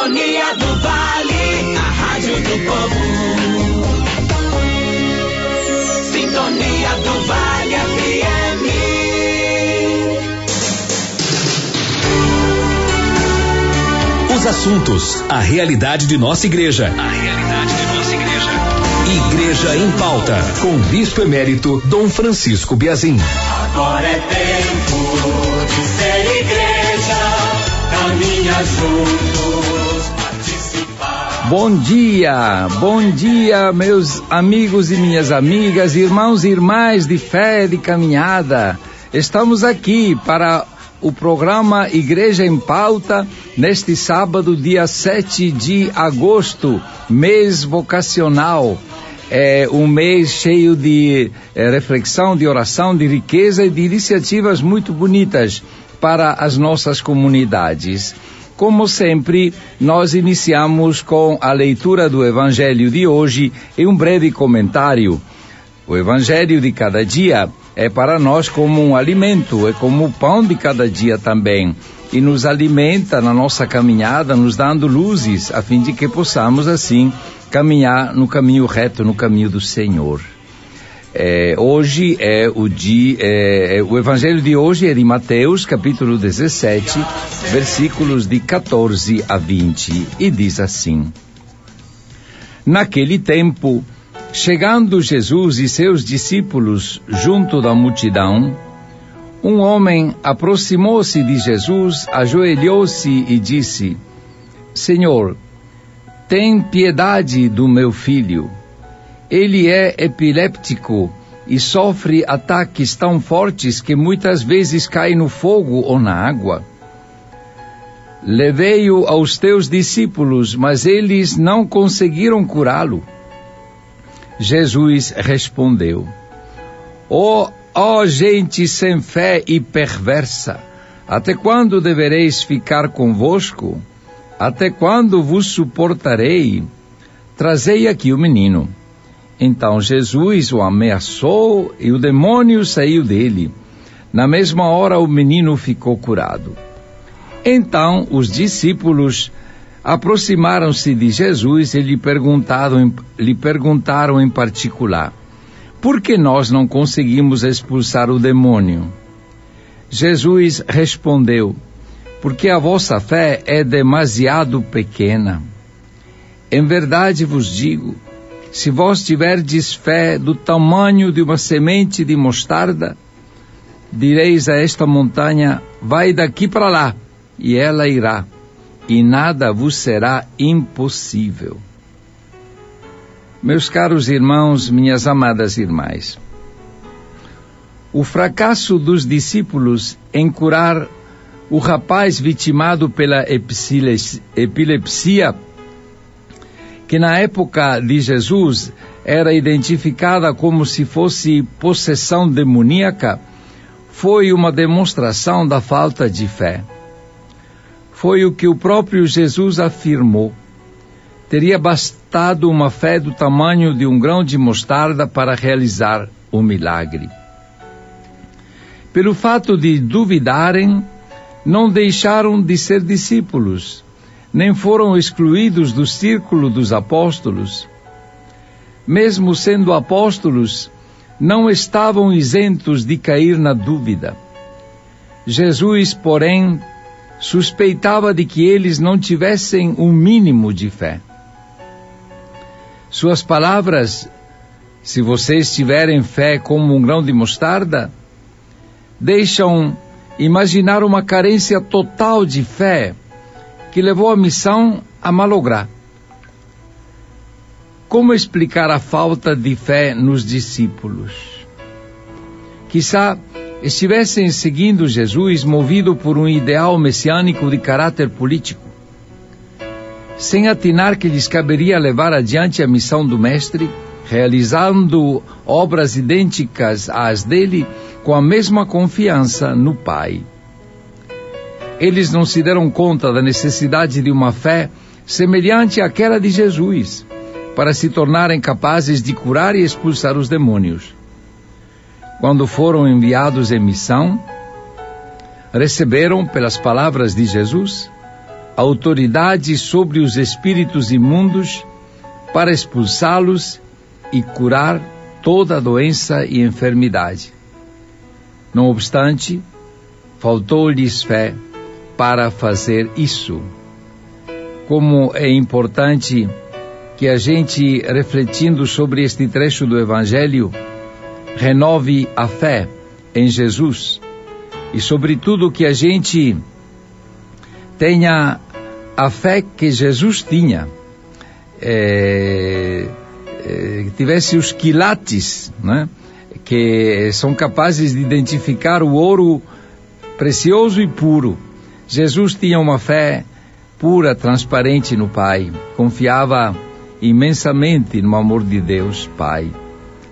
Sintonia do Vale, a rádio do povo. Sintonia do Vale FM. Os assuntos, a realidade de nossa igreja. A realidade de nossa igreja. Igreja em pauta, com o bispo emérito Dom Francisco Biazin. Agora é tempo de ser igreja, caminha participar. Bom dia, bom dia, meus amigos e minhas amigas, irmãos e irmãs de fé de caminhada. Estamos aqui para o programa Igreja em Pauta neste sábado, dia 7 de agosto, mês vocacional. É um mês cheio de é, reflexão, de oração, de riqueza e de iniciativas muito bonitas para as nossas comunidades. Como sempre, nós iniciamos com a leitura do Evangelho de hoje e um breve comentário. O Evangelho de cada dia é para nós como um alimento, é como o pão de cada dia também. E nos alimenta na nossa caminhada, nos dando luzes, a fim de que possamos assim caminhar no caminho reto, no caminho do Senhor. É, hoje é o dia, é, o evangelho de hoje é de Mateus, capítulo 17, versículos de 14 a 20, e diz assim: Naquele tempo, chegando Jesus e seus discípulos junto da multidão, um homem aproximou-se de Jesus, ajoelhou-se e disse: Senhor, tem piedade do meu filho. Ele é epiléptico e sofre ataques tão fortes que muitas vezes cai no fogo ou na água. Levei-o aos teus discípulos, mas eles não conseguiram curá-lo. Jesus respondeu: Ó oh, oh, gente sem fé e perversa, até quando devereis ficar convosco? Até quando vos suportarei? Trazei aqui o menino. Então Jesus o ameaçou e o demônio saiu dele. Na mesma hora o menino ficou curado. Então os discípulos aproximaram-se de Jesus e lhe perguntaram, lhe perguntaram em particular: Por que nós não conseguimos expulsar o demônio? Jesus respondeu: Porque a vossa fé é demasiado pequena. Em verdade vos digo, se vós tiverdes fé do tamanho de uma semente de mostarda, direis a esta montanha: vai daqui para lá, e ela irá, e nada vos será impossível. Meus caros irmãos, minhas amadas irmãs, o fracasso dos discípulos em curar o rapaz vitimado pela epilepsia que na época de Jesus era identificada como se fosse possessão demoníaca, foi uma demonstração da falta de fé. Foi o que o próprio Jesus afirmou. Teria bastado uma fé do tamanho de um grão de mostarda para realizar o milagre. Pelo fato de duvidarem, não deixaram de ser discípulos nem foram excluídos do círculo dos apóstolos. Mesmo sendo apóstolos, não estavam isentos de cair na dúvida. Jesus, porém, suspeitava de que eles não tivessem um mínimo de fé. Suas palavras, se vocês tiverem fé como um grão de mostarda, deixam imaginar uma carência total de fé que levou a missão a malograr. Como explicar a falta de fé nos discípulos? Quizá estivessem seguindo Jesus movido por um ideal messiânico de caráter político, sem atinar que lhes caberia levar adiante a missão do Mestre, realizando obras idênticas às dele com a mesma confiança no Pai eles não se deram conta da necessidade de uma fé semelhante àquela de Jesus, para se tornarem capazes de curar e expulsar os demônios. Quando foram enviados em missão, receberam, pelas palavras de Jesus, autoridade sobre os espíritos imundos para expulsá-los e curar toda doença e enfermidade. Não obstante, faltou-lhes fé para fazer isso. Como é importante que a gente, refletindo sobre este trecho do Evangelho, renove a fé em Jesus e, sobretudo, que a gente tenha a fé que Jesus tinha, é, é, tivesse os quilates, né? que são capazes de identificar o ouro precioso e puro. Jesus tinha uma fé pura, transparente no Pai, confiava imensamente no amor de Deus, Pai.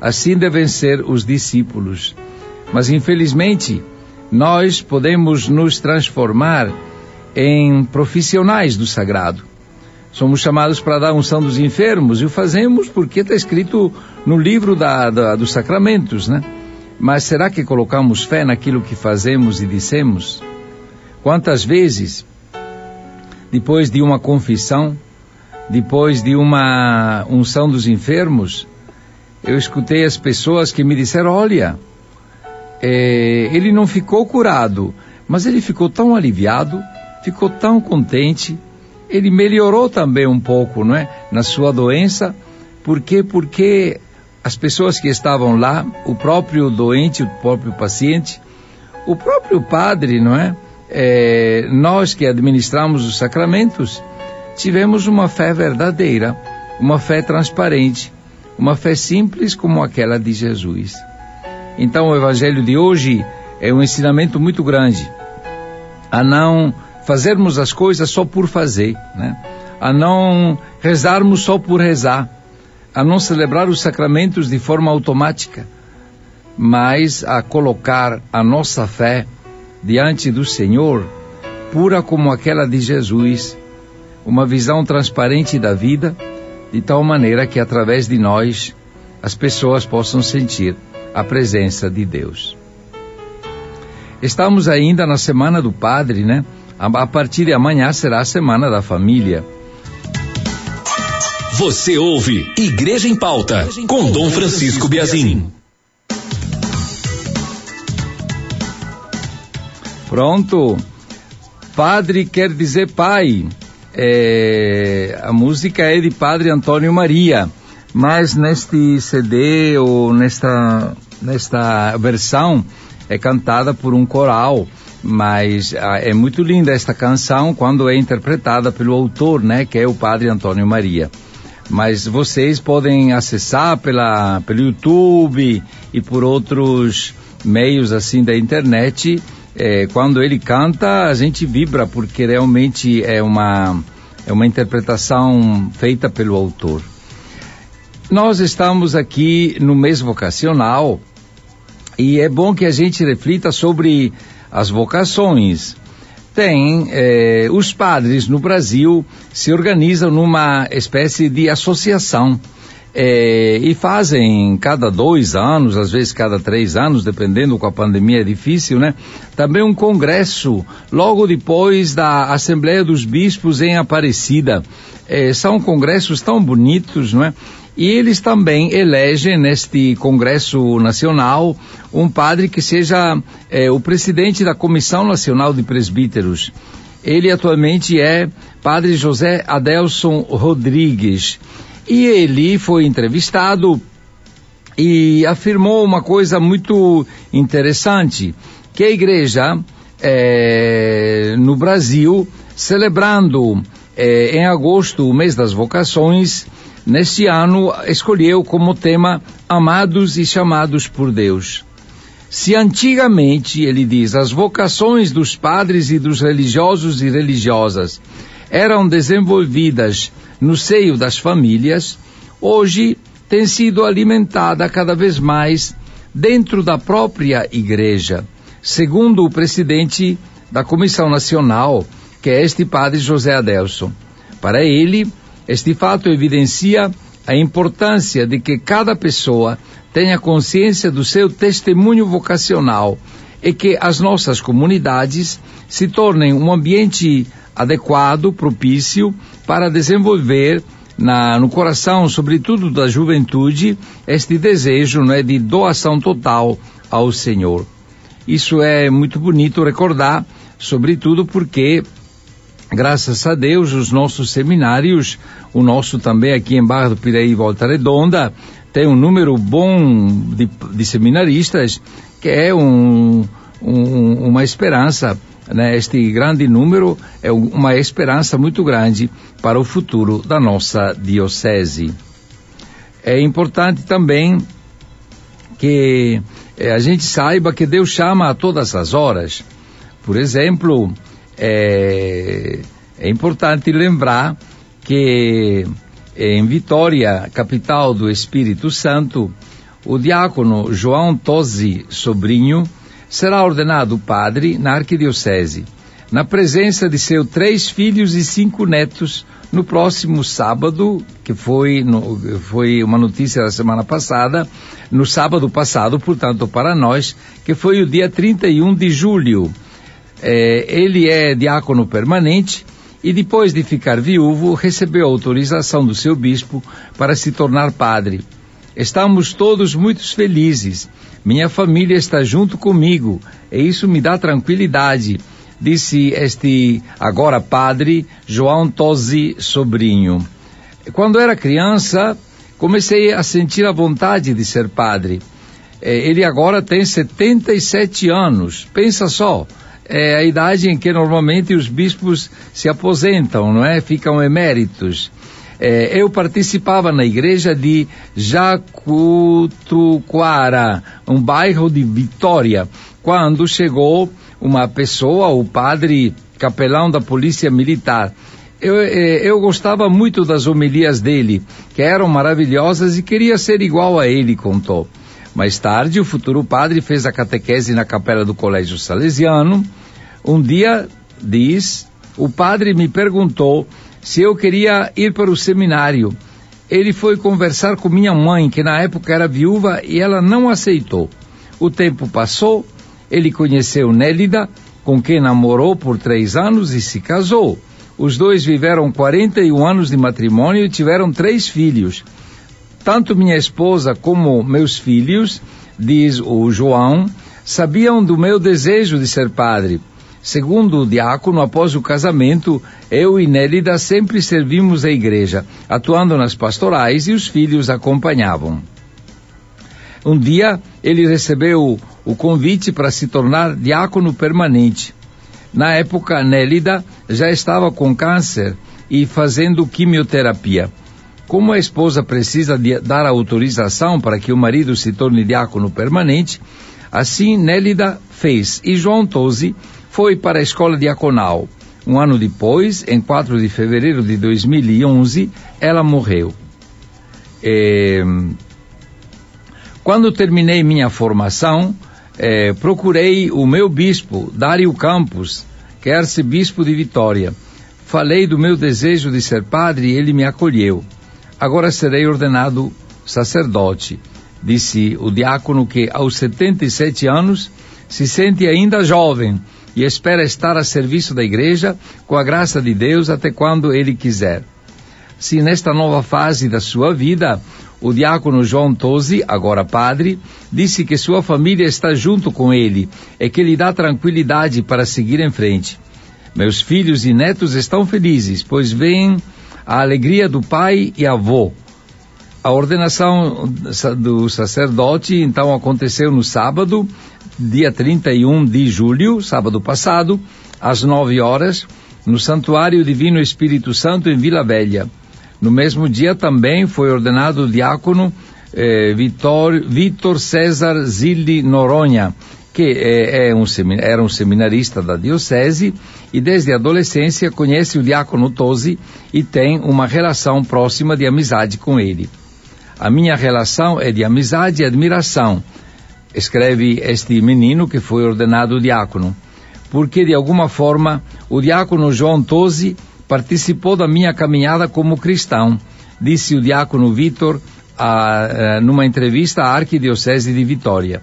Assim devem ser os discípulos. Mas infelizmente, nós podemos nos transformar em profissionais do sagrado. Somos chamados para dar unção dos enfermos e o fazemos porque está escrito no livro da, da, dos sacramentos, né? Mas será que colocamos fé naquilo que fazemos e dissemos? Quantas vezes, depois de uma confissão, depois de uma unção dos enfermos, eu escutei as pessoas que me disseram: olha, é, ele não ficou curado, mas ele ficou tão aliviado, ficou tão contente, ele melhorou também um pouco, não é, na sua doença, porque porque as pessoas que estavam lá, o próprio doente, o próprio paciente, o próprio padre, não é? É nós que administramos os sacramentos, tivemos uma fé verdadeira, uma fé transparente, uma fé simples como aquela de Jesus. Então o evangelho de hoje é um ensinamento muito grande a não fazermos as coisas só por fazer, né? A não rezarmos só por rezar, a não celebrar os sacramentos de forma automática, mas a colocar a nossa fé diante do Senhor, pura como aquela de Jesus, uma visão transparente da vida, de tal maneira que através de nós as pessoas possam sentir a presença de Deus. Estamos ainda na semana do Padre, né? A partir de amanhã será a semana da família. Você ouve Igreja em Pauta com Dom Francisco Biazin. Pronto. Padre quer dizer pai é, a música é de Padre Antônio Maria, mas neste CD ou nesta, nesta versão é cantada por um coral, mas ah, é muito linda esta canção quando é interpretada pelo autor, né, que é o Padre Antônio Maria. Mas vocês podem acessar pela, pelo YouTube e por outros meios assim da internet é, quando ele canta, a gente vibra, porque realmente é uma, é uma interpretação feita pelo autor. Nós estamos aqui no mês vocacional e é bom que a gente reflita sobre as vocações. Tem, é, os padres no Brasil se organizam numa espécie de associação é, e fazem cada dois anos, às vezes cada três anos, dependendo com a pandemia é difícil, né? Também um congresso logo depois da Assembleia dos Bispos em Aparecida. É, são congressos tão bonitos, não é? E eles também elegem neste Congresso Nacional um padre que seja é, o presidente da Comissão Nacional de Presbíteros. Ele atualmente é Padre José Adelson Rodrigues. E ele foi entrevistado e afirmou uma coisa muito interessante, que a igreja é, no Brasil, celebrando é, em agosto o mês das vocações, neste ano escolheu como tema Amados e Chamados por Deus. Se antigamente, ele diz, as vocações dos padres e dos religiosos e religiosas eram desenvolvidas no seio das famílias, hoje tem sido alimentada cada vez mais dentro da própria igreja, segundo o presidente da Comissão Nacional, que é este padre José Adelson. Para ele, este fato evidencia a importância de que cada pessoa tenha consciência do seu testemunho vocacional e que as nossas comunidades se tornem um ambiente adequado, propício para desenvolver na, no coração, sobretudo da juventude, este desejo não é, de doação total ao Senhor. Isso é muito bonito recordar, sobretudo porque, graças a Deus, os nossos seminários, o nosso também aqui em Barra do Piraí Volta Redonda, tem um número bom de, de seminaristas, que é um, um, uma esperança né, este grande número é uma esperança muito grande para o futuro da nossa diocese. É importante também que eh, a gente saiba que Deus chama a todas as horas. Por exemplo, é, é importante lembrar que em Vitória, capital do Espírito Santo, o diácono João Tosi Sobrinho será ordenado padre na arquidiocese, na presença de seus três filhos e cinco netos, no próximo sábado, que foi, no, foi uma notícia da semana passada, no sábado passado, portanto, para nós, que foi o dia 31 de julho. É, ele é diácono permanente e depois de ficar viúvo, recebeu autorização do seu bispo para se tornar padre. Estamos todos muito felizes minha família está junto comigo e isso me dá tranquilidade, disse este agora padre João Tosi Sobrinho. Quando era criança, comecei a sentir a vontade de ser padre. É, ele agora tem 77 anos. Pensa só, é a idade em que normalmente os bispos se aposentam, não é? Ficam eméritos. É, eu participava na igreja de Jacutuquara, um bairro de Vitória, quando chegou uma pessoa, o padre capelão da polícia militar. Eu, é, eu gostava muito das homilias dele, que eram maravilhosas e queria ser igual a ele, contou. Mais tarde, o futuro padre fez a catequese na capela do Colégio Salesiano. Um dia, diz, o padre me perguntou se eu queria ir para o seminário. Ele foi conversar com minha mãe, que na época era viúva, e ela não aceitou. O tempo passou, ele conheceu Nélida, com quem namorou por três anos e se casou. Os dois viveram 41 anos de matrimônio e tiveram três filhos. Tanto minha esposa como meus filhos, diz o João, sabiam do meu desejo de ser padre. Segundo o diácono, após o casamento, eu e Nélida sempre servimos a igreja, atuando nas pastorais e os filhos acompanhavam. Um dia, ele recebeu o convite para se tornar diácono permanente. Na época, Nélida já estava com câncer e fazendo quimioterapia. Como a esposa precisa dar autorização para que o marido se torne diácono permanente, assim Nélida fez e João Tosi foi para a escola diaconal. Um ano depois, em 4 de fevereiro de 2011, ela morreu. É... Quando terminei minha formação, é, procurei o meu bispo, Dário Campos, que é arcebispo de Vitória. Falei do meu desejo de ser padre e ele me acolheu. Agora serei ordenado sacerdote, disse o diácono que aos 77 anos se sente ainda jovem e espera estar a serviço da igreja com a graça de Deus até quando ele quiser. Se nesta nova fase da sua vida, o diácono João Tosi, agora padre, disse que sua família está junto com ele e que lhe dá tranquilidade para seguir em frente. Meus filhos e netos estão felizes, pois veem a alegria do pai e avô. A ordenação do sacerdote então aconteceu no sábado, dia 31 de julho, sábado passado, às nove horas, no Santuário Divino Espírito Santo em Vila Velha. No mesmo dia também foi ordenado o diácono eh, Vitor, Vitor César Zilli Noronha, que é, é um, era um seminarista da diocese e desde a adolescência conhece o diácono Tosi e tem uma relação próxima de amizade com ele. A minha relação é de amizade e admiração, escreve este menino que foi ordenado diácono, porque de alguma forma o diácono João Tosi participou da minha caminhada como cristão, disse o diácono Vitor numa entrevista à Arquidiocese de Vitória.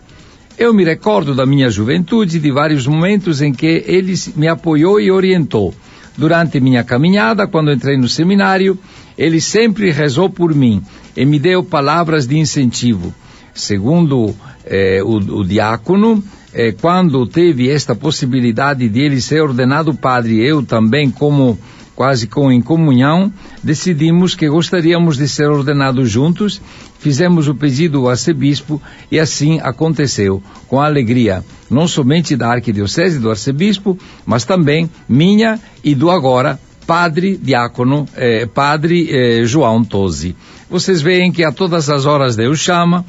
Eu me recordo da minha juventude de vários momentos em que ele me apoiou e orientou. Durante minha caminhada, quando entrei no seminário, ele sempre rezou por mim e me deu palavras de incentivo. Segundo eh, o, o, diácono, eh, quando teve esta possibilidade de ele ser ordenado padre, eu também, como quase com em comunhão, decidimos que gostaríamos de ser ordenados juntos, fizemos o pedido ao arcebispo e assim aconteceu, com alegria, não somente da arquidiocese do arcebispo, mas também minha e do agora padre diácono, eh, padre eh, João Tosi. Vocês veem que a todas as horas Deus chama,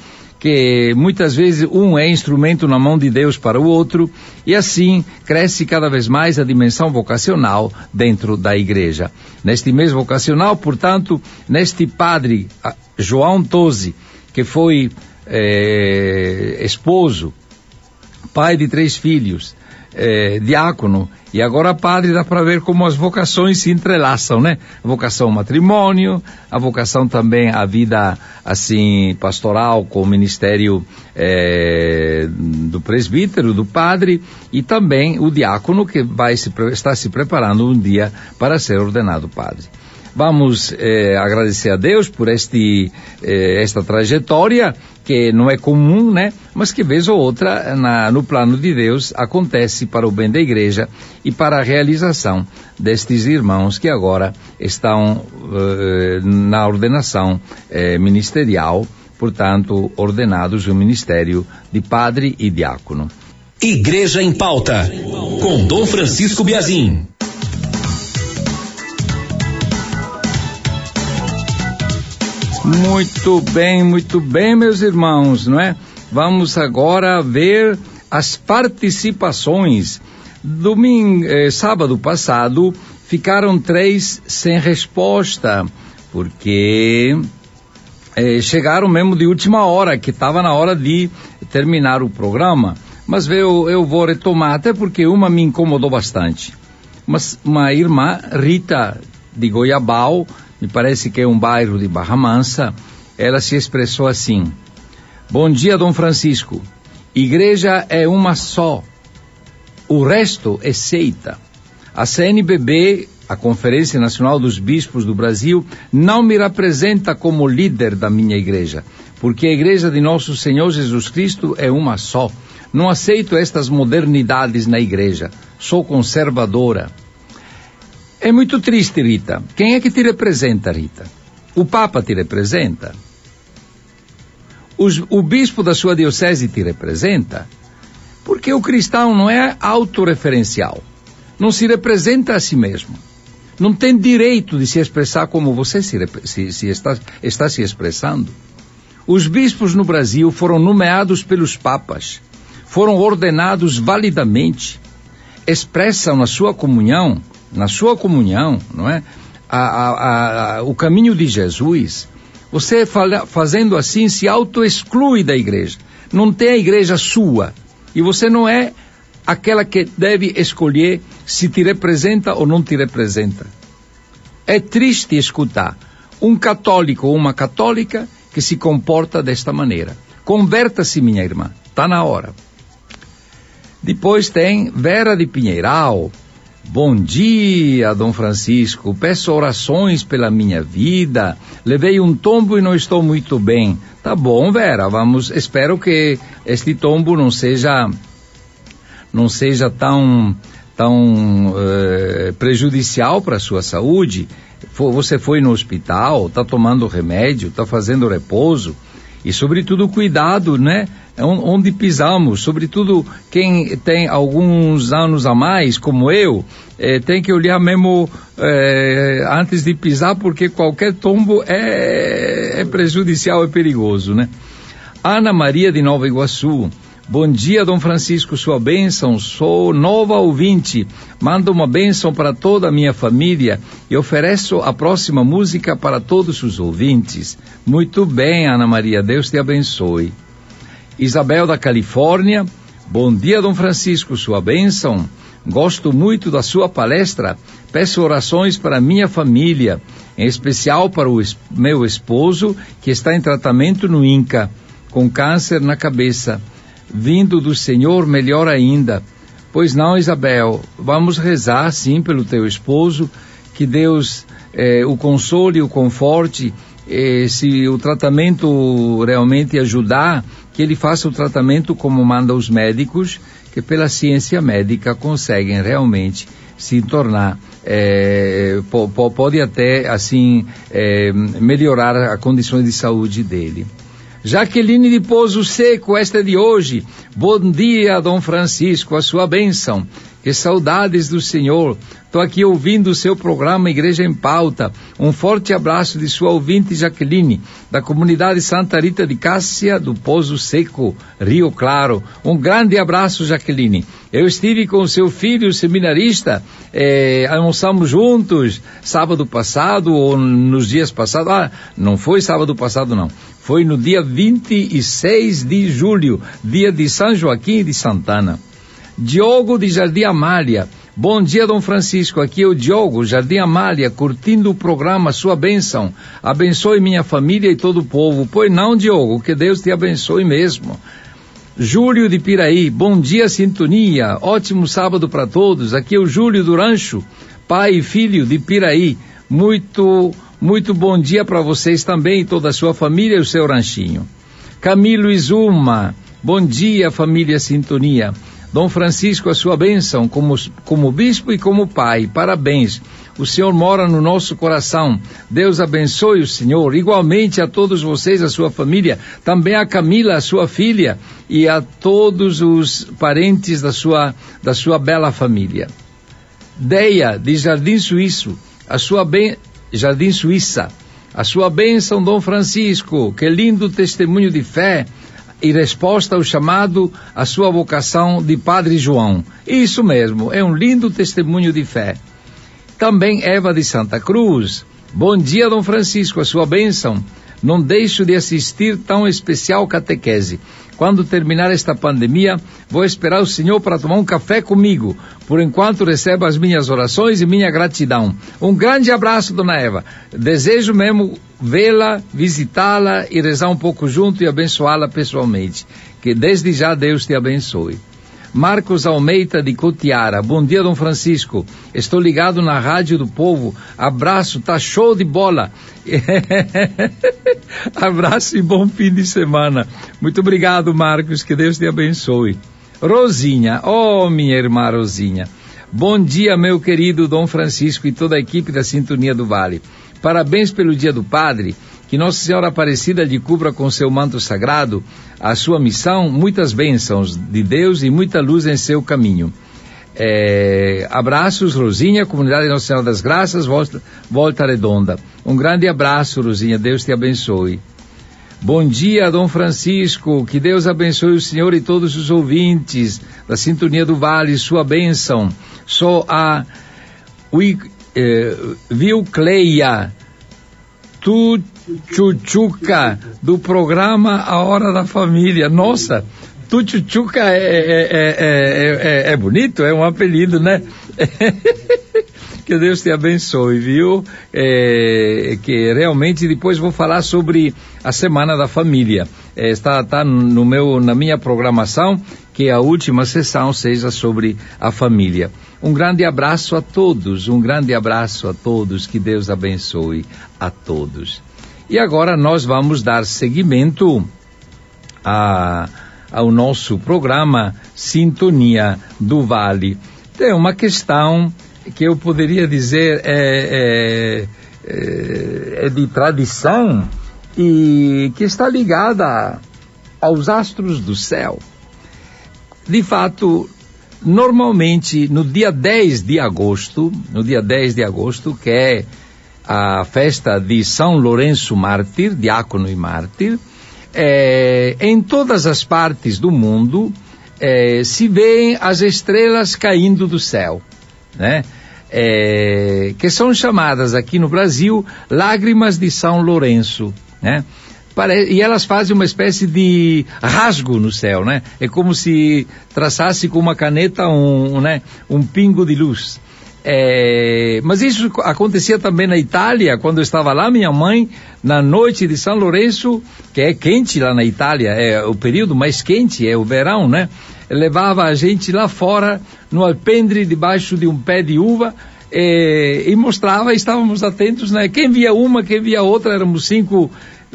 que muitas vezes um é instrumento na mão de Deus para o outro, e assim cresce cada vez mais a dimensão vocacional dentro da igreja. Neste mês vocacional, portanto, neste padre João Tosi, que foi eh, esposo, pai de três filhos, é, diácono e agora padre, dá para ver como as vocações se entrelaçam, né? A vocação matrimônio, a vocação também à vida assim pastoral com o ministério é, do presbítero, do padre e também o diácono que vai se, está se preparando um dia para ser ordenado padre. Vamos eh, agradecer a Deus por este, eh, esta trajetória que não é comum, né? Mas que vez ou outra na, no plano de Deus acontece para o bem da igreja e para a realização destes irmãos que agora estão eh, na ordenação eh, ministerial, portanto ordenados no ministério de padre e diácono. Igreja em pauta com Dom Francisco Biazin. Muito bem, muito bem, meus irmãos, não é? Vamos agora ver as participações. Domingo, eh, sábado passado, ficaram três sem resposta, porque eh, chegaram mesmo de última hora, que estava na hora de terminar o programa. Mas eu, eu vou retomar, até porque uma me incomodou bastante. Mas uma irmã, Rita, de Goiabal, me parece que é um bairro de Barra Mansa, ela se expressou assim: Bom dia, Dom Francisco. Igreja é uma só. O resto é seita. A CNBB, a Conferência Nacional dos Bispos do Brasil, não me representa como líder da minha igreja, porque a igreja de nosso Senhor Jesus Cristo é uma só. Não aceito estas modernidades na igreja. Sou conservadora. É muito triste, Rita. Quem é que te representa, Rita? O Papa te representa? Os, o bispo da sua diocese te representa? Porque o cristão não é autorreferencial. Não se representa a si mesmo. Não tem direito de se expressar como você se, se, se está, está se expressando. Os bispos no Brasil foram nomeados pelos papas, foram ordenados validamente, expressam na sua comunhão na sua comunhão, não é? A, a, a, o caminho de Jesus, você fala, fazendo assim se auto-exclui da igreja. Não tem a igreja sua. E você não é aquela que deve escolher se te representa ou não te representa. É triste escutar um católico ou uma católica que se comporta desta maneira. Converta-se, minha irmã. Está na hora. Depois tem Vera de Pinheiral, Bom dia, Dom Francisco. Peço orações pela minha vida. Levei um tombo e não estou muito bem. Tá bom, Vera. Vamos. Espero que este tombo não seja não seja tão tão uh, prejudicial para a sua saúde. Você foi no hospital, está tomando remédio, está fazendo repouso e sobretudo cuidado, né? Onde pisamos, sobretudo quem tem alguns anos a mais, como eu, é, tem que olhar mesmo é, antes de pisar, porque qualquer tombo é, é prejudicial, é perigoso, né? Ana Maria de Nova Iguaçu, Bom dia, Dom Francisco, sua bênção. Sou nova ouvinte. Mando uma bênção para toda a minha família e ofereço a próxima música para todos os ouvintes. Muito bem, Ana Maria, Deus te abençoe. Isabel da Califórnia. Bom dia, Dom Francisco, sua bênção. Gosto muito da sua palestra. Peço orações para minha família, em especial para o meu esposo, que está em tratamento no INCA, com câncer na cabeça. Vindo do Senhor, melhor ainda. Pois não, Isabel, vamos rezar sim pelo teu esposo, que Deus eh, o console, o conforte, eh, se o tratamento realmente ajudar, que ele faça o tratamento como manda os médicos, que pela ciência médica conseguem realmente se tornar é, po, po, pode até assim é, melhorar a condições de saúde dele. Jaqueline de Pouso Seco, esta é de hoje. Bom dia, Dom Francisco, a sua bênção. Que saudades do Senhor. Estou aqui ouvindo o seu programa Igreja em Pauta. Um forte abraço de sua ouvinte Jaqueline, da comunidade Santa Rita de Cássia, do Pozo Seco, Rio Claro. Um grande abraço, Jaqueline. Eu estive com seu filho, seminarista, eh, almoçamos juntos sábado passado ou nos dias passados. Ah, não foi sábado passado, não. Foi no dia 26 de julho, dia de São Joaquim de Santana. Diogo de Jardim Amália. Bom dia, Dom Francisco. Aqui é o Diogo, Jardim Amália, curtindo o programa Sua Bênção. Abençoe minha família e todo o povo. Pois não, Diogo, que Deus te abençoe mesmo. Júlio de Piraí, bom dia, sintonia. Ótimo sábado para todos. Aqui é o Júlio do Rancho, pai e filho de Piraí. Muito, muito bom dia para vocês também, toda a sua família e o seu ranchinho. Camilo Izuma, bom dia, família Sintonia. Dom Francisco, a sua bênção como, como bispo e como pai. Parabéns. O Senhor mora no nosso coração. Deus abençoe o Senhor. Igualmente a todos vocês, a sua família. Também a Camila, a sua filha. E a todos os parentes da sua, da sua bela família. Deia, de Jardim Suíço. A sua bem, Jardim Suíça. A sua bênção, Dom Francisco. Que lindo testemunho de fé e resposta ao chamado à sua vocação de Padre João. Isso mesmo, é um lindo testemunho de fé. Também Eva de Santa Cruz. Bom dia, Dom Francisco, a sua bênção. Não deixo de assistir tão especial catequese. Quando terminar esta pandemia, vou esperar o Senhor para tomar um café comigo. Por enquanto, receba as minhas orações e minha gratidão. Um grande abraço, Dona Eva. Desejo mesmo vê-la, visitá-la e rezar um pouco junto e abençoá-la pessoalmente. Que desde já Deus te abençoe. Marcos Almeida de Cotiara. Bom dia, Dom Francisco. Estou ligado na Rádio do Povo. Abraço, tá show de bola. Abraço e bom fim de semana. Muito obrigado, Marcos. Que Deus te abençoe. Rosinha, oh minha irmã Rosinha. Bom dia, meu querido Dom Francisco e toda a equipe da Sintonia do Vale. Parabéns pelo Dia do Padre. Que Nossa Senhora Aparecida lhe cubra com seu manto sagrado a sua missão, muitas bênçãos de Deus e muita luz em seu caminho. É, abraços, Rosinha, comunidade Nossa Senhora das Graças, volta, volta Redonda. Um grande abraço, Rosinha, Deus te abençoe. Bom dia, Dom Francisco, que Deus abençoe o Senhor e todos os ouvintes da Sintonia do Vale, sua bênção. Sou a eh, Vilcleia Tuchuchuca do programa A Hora da Família. Nossa, Tuchuchuca é, é, é, é, bonito, é um apelido, né? que Deus te abençoe, viu? que realmente depois vou falar sobre a Semana da Família. está tá no meu, na minha programação que a última sessão seja sobre a família. Um grande abraço a todos, um grande abraço a todos, que Deus abençoe a todos. E agora nós vamos dar seguimento a, ao nosso programa Sintonia do Vale. Tem uma questão que eu poderia dizer é, é, é, é de tradição e que está ligada aos astros do céu. De fato, Normalmente, no dia 10 de agosto, no dia 10 de agosto, que é a festa de São Lourenço Mártir, diácono e mártir, é, em todas as partes do mundo é, se veem as estrelas caindo do céu, né? É, que são chamadas aqui no Brasil lágrimas de São Lourenço, né? e elas fazem uma espécie de rasgo no céu, né? É como se traçasse com uma caneta um, né, um pingo de luz. É, mas isso acontecia também na Itália, quando eu estava lá, minha mãe, na noite de São Lourenço, que é quente lá na Itália, é o período mais quente, é o verão, né? Levava a gente lá fora, no alpendre, debaixo de um pé de uva, é, e mostrava, estávamos atentos, né? Quem via uma, quem via outra, éramos cinco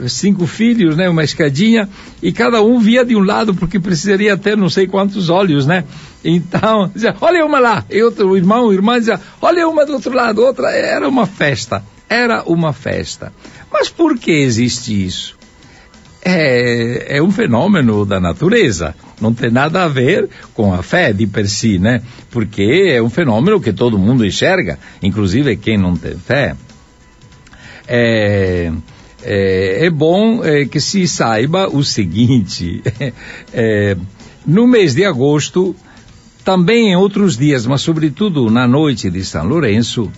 cinco filhos, né, uma escadinha, e cada um via de um lado porque precisaria ter não sei quantos olhos, né? Então, dizia, olha uma lá, e outro irmão, o irmão dizia, olha uma do outro lado, outra, era uma festa, era uma festa. Mas por que existe isso? É, é um fenômeno da natureza, não tem nada a ver com a fé de per si, né? Porque é um fenômeno que todo mundo enxerga, inclusive quem não tem fé. É, é, é bom é, que se saiba o seguinte: é, no mês de agosto, também em outros dias, mas sobretudo na noite de São Lourenço,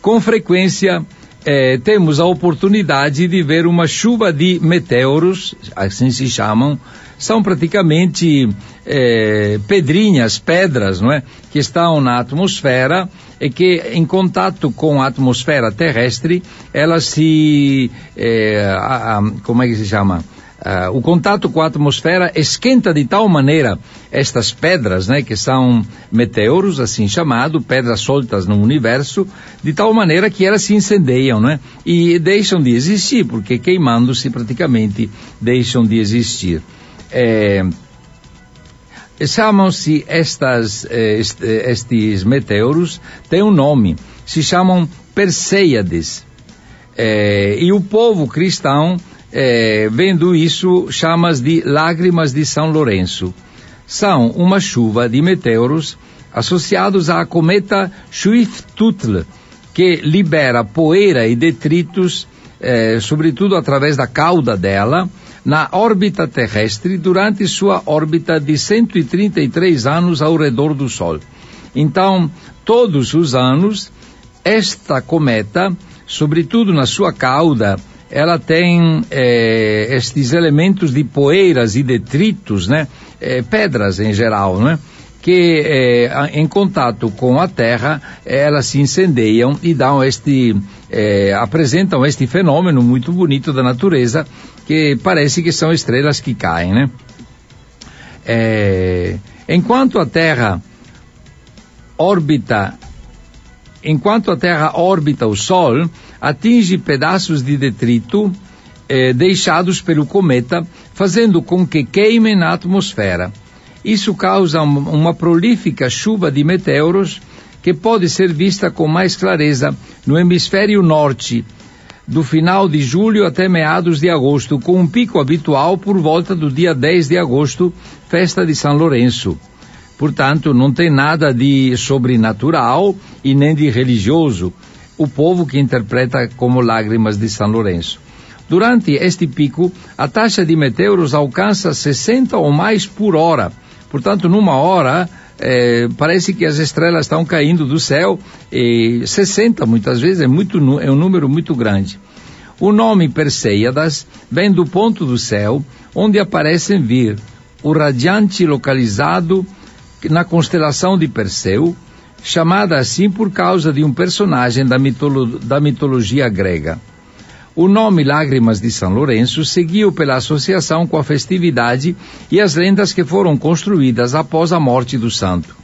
com frequência é, temos a oportunidade de ver uma chuva de meteoros, assim se chamam, são praticamente é, pedrinhas, pedras, não é? Que estão na atmosfera e que em contato com a atmosfera terrestre, elas se, é, a, a, como é que se chama? Uh, o contato com a atmosfera esquenta de tal maneira estas pedras, né, que são meteoros, assim chamado, pedras soltas no universo, de tal maneira que elas se incendeiam, né, e deixam de existir, porque queimando-se praticamente deixam de existir. Chamam-se estas, eh, estes meteoros, têm um nome, se chamam Perseiades. E o povo cristão, vendo isso, chama de lágrimas de São Lourenço. São uma chuva de meteoros associados à cometa Swift-Tuttle, que libera poeira e detritos, sobretudo através da cauda dela, na órbita terrestre durante sua órbita de 133 anos ao redor do Sol. Então, todos os anos, esta cometa, sobretudo na sua cauda, ela tem é, estes elementos de poeiras e detritos, né? É, pedras em geral, né? que eh, em contato com a Terra elas se incendeiam e dão este eh, apresentam este fenômeno muito bonito da natureza que parece que são estrelas que caem, né? É, enquanto a Terra orbita, enquanto a Terra orbita o Sol, atinge pedaços de detrito eh, deixados pelo cometa, fazendo com que queimem na atmosfera. Isso causa uma prolífica chuva de meteoros que pode ser vista com mais clareza no hemisfério norte, do final de julho até meados de agosto, com um pico habitual por volta do dia 10 de agosto, festa de São Lourenço. Portanto, não tem nada de sobrenatural e nem de religioso, o povo que interpreta como lágrimas de São Lourenço. Durante este pico, a taxa de meteoros alcança 60 ou mais por hora, Portanto, numa hora, é, parece que as estrelas estão caindo do céu, e 60 muitas vezes é, muito, é um número muito grande. O nome Perseiadas vem do ponto do céu onde aparecem vir o radiante localizado na constelação de Perseu, chamada assim por causa de um personagem da, mitolo da mitologia grega. O nome Lágrimas de São Lourenço seguiu pela associação com a festividade e as lendas que foram construídas após a morte do santo.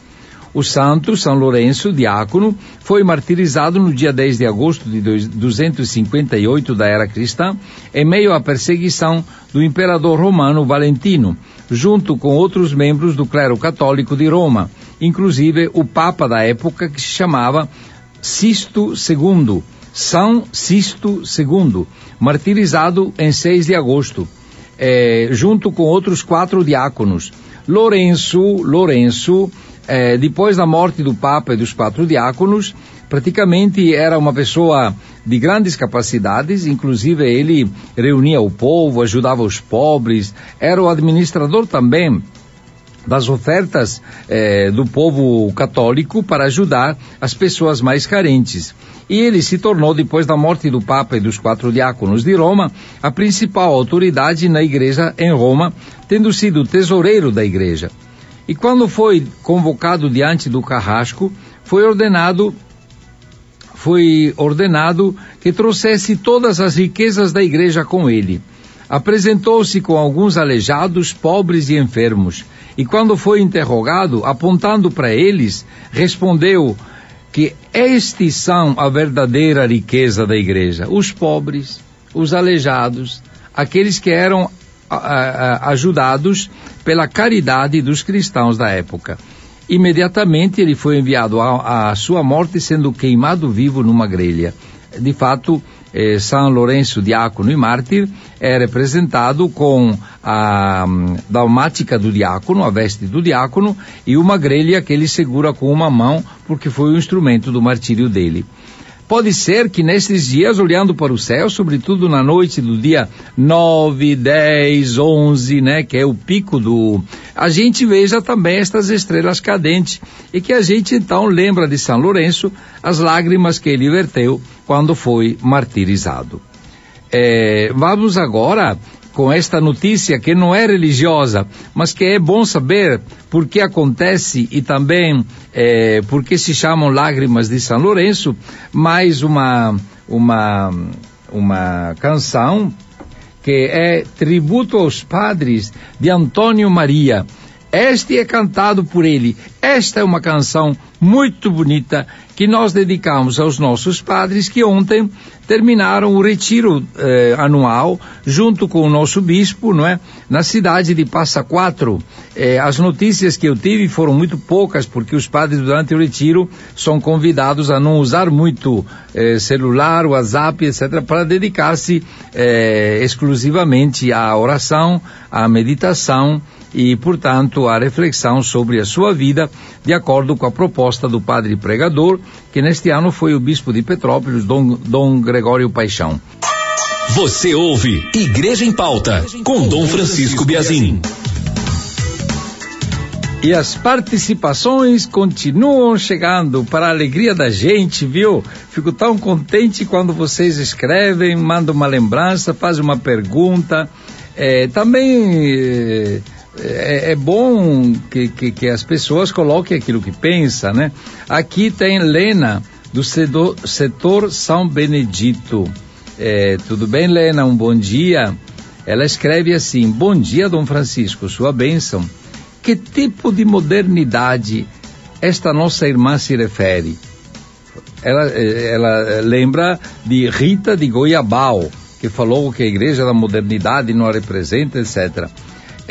O santo, São Lourenço, diácono, foi martirizado no dia 10 de agosto de 258 da era cristã, em meio à perseguição do imperador romano Valentino, junto com outros membros do clero católico de Roma, inclusive o papa da época que se chamava Sisto II são Sisto II, martirizado em 6 de agosto, é, junto com outros quatro diáconos. Lourenço, Lourenço, é, depois da morte do Papa e dos quatro diáconos, praticamente era uma pessoa de grandes capacidades, inclusive ele reunia o povo, ajudava os pobres, era o administrador também das ofertas eh, do povo católico para ajudar as pessoas mais carentes. E ele se tornou, depois da morte do Papa e dos quatro diáconos de Roma, a principal autoridade na igreja em Roma, tendo sido tesoureiro da igreja. E quando foi convocado diante do carrasco, foi ordenado foi ordenado que trouxesse todas as riquezas da igreja com ele. Apresentou-se com alguns aleijados, pobres e enfermos, e quando foi interrogado, apontando para eles, respondeu que estes são a verdadeira riqueza da igreja: os pobres, os aleijados, aqueles que eram ajudados pela caridade dos cristãos da época. Imediatamente ele foi enviado à sua morte, sendo queimado vivo numa grelha. De fato, eh, São Lourenço, diácono e mártir, é representado com a um, dalmática do diácono, a veste do diácono, e uma grelha que ele segura com uma mão, porque foi o instrumento do martírio dele. Pode ser que nestes dias, olhando para o céu, sobretudo na noite do dia 9, 10, 11, né, que é o pico do. A gente veja também estas estrelas cadentes e que a gente então lembra de São Lourenço as lágrimas que ele verteu quando foi martirizado. É, vamos agora com esta notícia que não é religiosa, mas que é bom saber por que acontece e também é, por que se chamam lágrimas de São Lourenço, mais uma, uma, uma canção que é tributo aos padres de Antônio Maria. Este é cantado por ele. Esta é uma canção muito bonita que nós dedicamos aos nossos padres que ontem terminaram o retiro eh, anual junto com o nosso bispo, não é? Na cidade de Passa Quatro. Eh, as notícias que eu tive foram muito poucas porque os padres durante o retiro são convidados a não usar muito eh, celular, WhatsApp, etc, para dedicar-se eh, exclusivamente à oração, à meditação e, portanto, à reflexão sobre a sua vida, de acordo com a proposta do padre pregador, que neste ano foi o bispo de Petrópolis, Dom, Dom Gregório Paixão. Você ouve Igreja em Pauta, com Dom Francisco Biazin. E as participações continuam chegando para a alegria da gente, viu? Fico tão contente quando vocês escrevem, mandam uma lembrança, fazem uma pergunta. É, também é, é, é bom que, que, que, as pessoas coloquem aquilo que pensam, né? Aqui tem Lena, do setor, setor São Benedito. É, tudo bem, Lena? Um bom dia. Ela escreve assim: Bom dia, Dom Francisco, sua bênção. Que tipo de modernidade esta nossa irmã se refere? Ela, ela lembra de Rita de Goiabal, que falou que a igreja da modernidade não a representa, etc.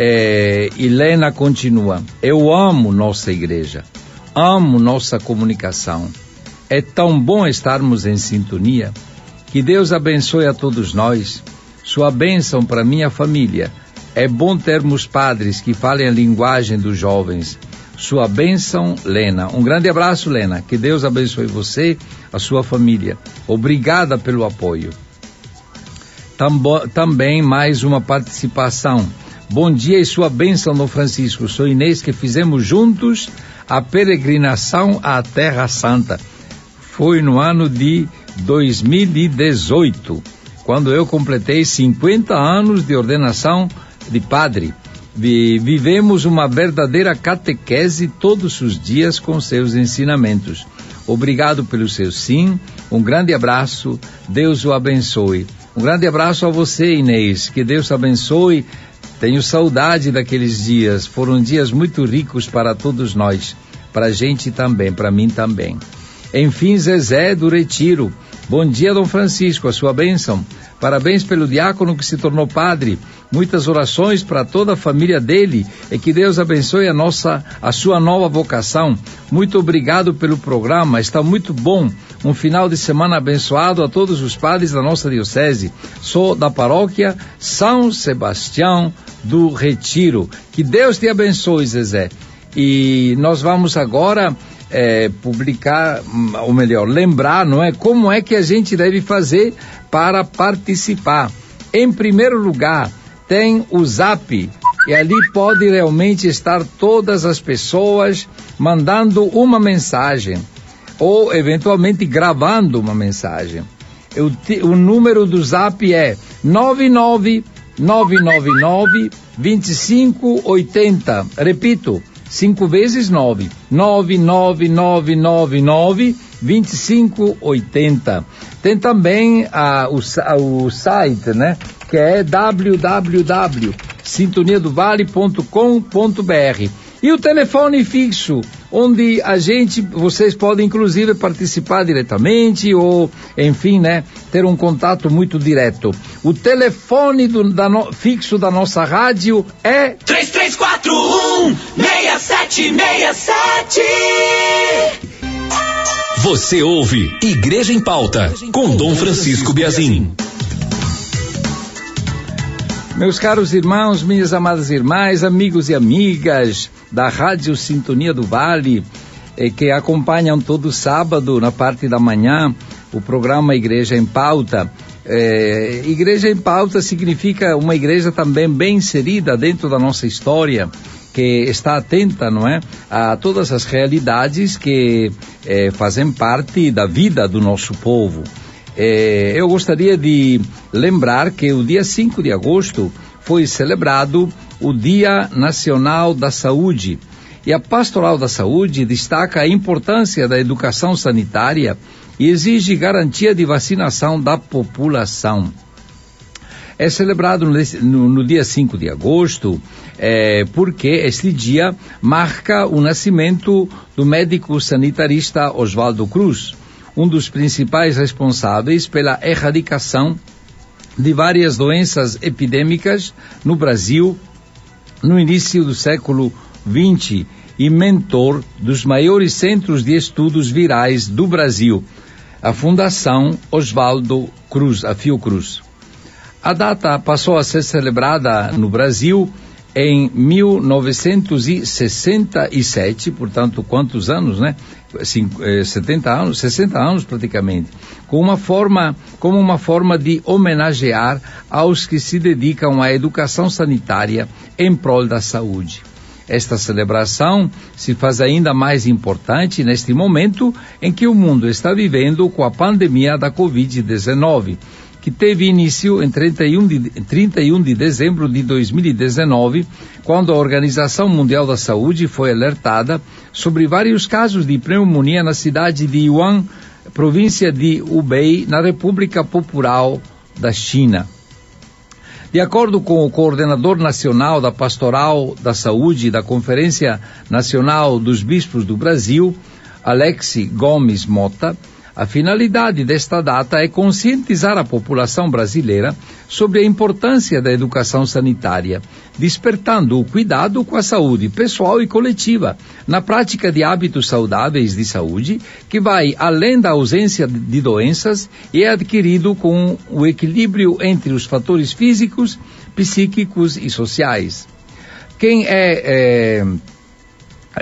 É, Helena continua: Eu amo nossa igreja, amo nossa comunicação. É tão bom estarmos em sintonia. Que Deus abençoe a todos nós. Sua bênção para minha família. É bom termos padres que falem a linguagem dos jovens. Sua bênção, Lena. Um grande abraço, Lena. Que Deus abençoe você, a sua família. Obrigada pelo apoio. Também mais uma participação Bom dia e sua bênção, Dom Francisco. Sou Inês que fizemos juntos a peregrinação à Terra Santa. Foi no ano de 2018, quando eu completei 50 anos de ordenação de padre. Vivemos uma verdadeira catequese todos os dias com seus ensinamentos. Obrigado pelo seu sim, um grande abraço, Deus o abençoe. Um grande abraço a você, Inês, que Deus abençoe tenho saudade daqueles dias, foram dias muito ricos para todos nós, para a gente também, para mim também. Enfim, Zezé do Retiro. Bom dia, Dom Francisco, a sua bênção. Parabéns pelo diácono que se tornou padre. Muitas orações para toda a família dele e que Deus abençoe a nossa, a sua nova vocação. Muito obrigado pelo programa, está muito bom. Um final de semana abençoado a todos os padres da nossa diocese. Sou da paróquia São Sebastião do Retiro. Que Deus te abençoe, Zezé. E nós vamos agora é, publicar, ou melhor, lembrar, não é? Como é que a gente deve fazer para participar. Em primeiro lugar, tem o Zap, e ali pode realmente estar todas as pessoas mandando uma mensagem ou eventualmente gravando uma mensagem. O, o número do Zap é 99 999 2580. Repito, 5 vezes 9. 99999 2580. Tem também ah, o, o site, né? Que é www.sintoniadovale.com.br. E o telefone fixo, onde a gente, vocês podem inclusive participar diretamente ou, enfim, né, ter um contato muito direto. O telefone do, da no, fixo da nossa rádio é 3341 6767. Você ouve Igreja em Pauta com Dom Francisco Biazin. Meus caros irmãos, minhas amadas irmãs, amigos e amigas da Rádio Sintonia do Vale, eh, que acompanham todo sábado, na parte da manhã, o programa Igreja em Pauta. Eh, igreja em Pauta significa uma igreja também bem inserida dentro da nossa história que está atenta, não é, a todas as realidades que eh, fazem parte da vida do nosso povo. Eh, eu gostaria de lembrar que o dia 5 de agosto foi celebrado o Dia Nacional da Saúde. E a Pastoral da Saúde destaca a importância da educação sanitária e exige garantia de vacinação da população é celebrado no, no, dia 5 de agosto, é, porque este dia marca o nascimento do médico sanitarista Oswaldo Cruz, um dos principais responsáveis pela erradicação de várias doenças epidêmicas no Brasil no início do século XX e mentor dos maiores centros de estudos virais do Brasil, a Fundação Oswaldo Cruz, a Fiocruz. A data passou a ser celebrada no Brasil em 1967, portanto, quantos anos, né? 70 eh, anos, 60 anos praticamente, com uma forma, como uma forma de homenagear aos que se dedicam à educação sanitária em prol da saúde. Esta celebração se faz ainda mais importante neste momento em que o mundo está vivendo com a pandemia da Covid-19 que teve início em 31 de, 31 de dezembro de 2019, quando a Organização Mundial da Saúde foi alertada sobre vários casos de pneumonia na cidade de Yuan, província de Hubei, na República Popular da China. De acordo com o coordenador nacional da Pastoral da Saúde da Conferência Nacional dos Bispos do Brasil, Alexi Gomes Mota, a finalidade desta data é conscientizar a população brasileira sobre a importância da educação sanitária, despertando o cuidado com a saúde pessoal e coletiva, na prática de hábitos saudáveis de saúde, que vai além da ausência de doenças e é adquirido com o equilíbrio entre os fatores físicos, psíquicos e sociais. Quem é,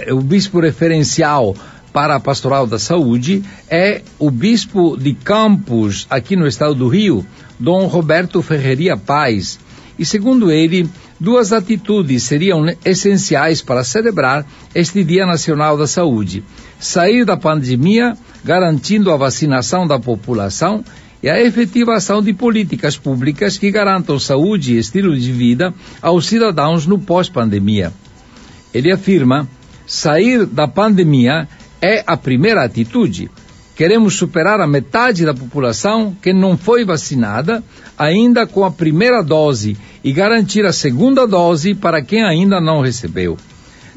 é o bispo referencial para a Pastoral da Saúde é o bispo de Campos, aqui no estado do Rio, Dom Roberto Ferreira Paz. E segundo ele, duas atitudes seriam essenciais para celebrar este Dia Nacional da Saúde: sair da pandemia garantindo a vacinação da população e a efetivação de políticas públicas que garantam saúde e estilo de vida aos cidadãos no pós-pandemia. Ele afirma: sair da pandemia é a primeira atitude. Queremos superar a metade da população que não foi vacinada ainda com a primeira dose e garantir a segunda dose para quem ainda não recebeu.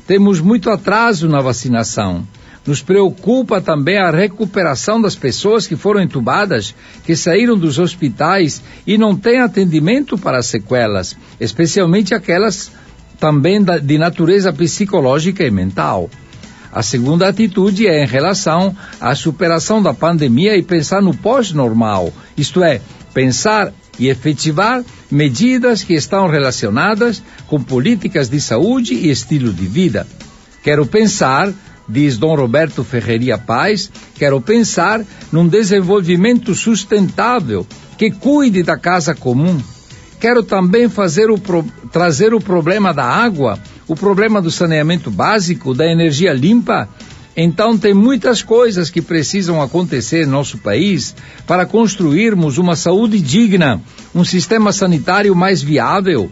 Temos muito atraso na vacinação. Nos preocupa também a recuperação das pessoas que foram entubadas, que saíram dos hospitais e não têm atendimento para as sequelas, especialmente aquelas também de natureza psicológica e mental. A segunda atitude é em relação à superação da pandemia e pensar no pós-normal, isto é, pensar e efetivar medidas que estão relacionadas com políticas de saúde e estilo de vida. Quero pensar, diz Dom Roberto Ferreira Paz, quero pensar num desenvolvimento sustentável que cuide da casa comum. Quero também fazer o pro, trazer o problema da água o problema do saneamento básico, da energia limpa. Então, tem muitas coisas que precisam acontecer no nosso país para construirmos uma saúde digna, um sistema sanitário mais viável.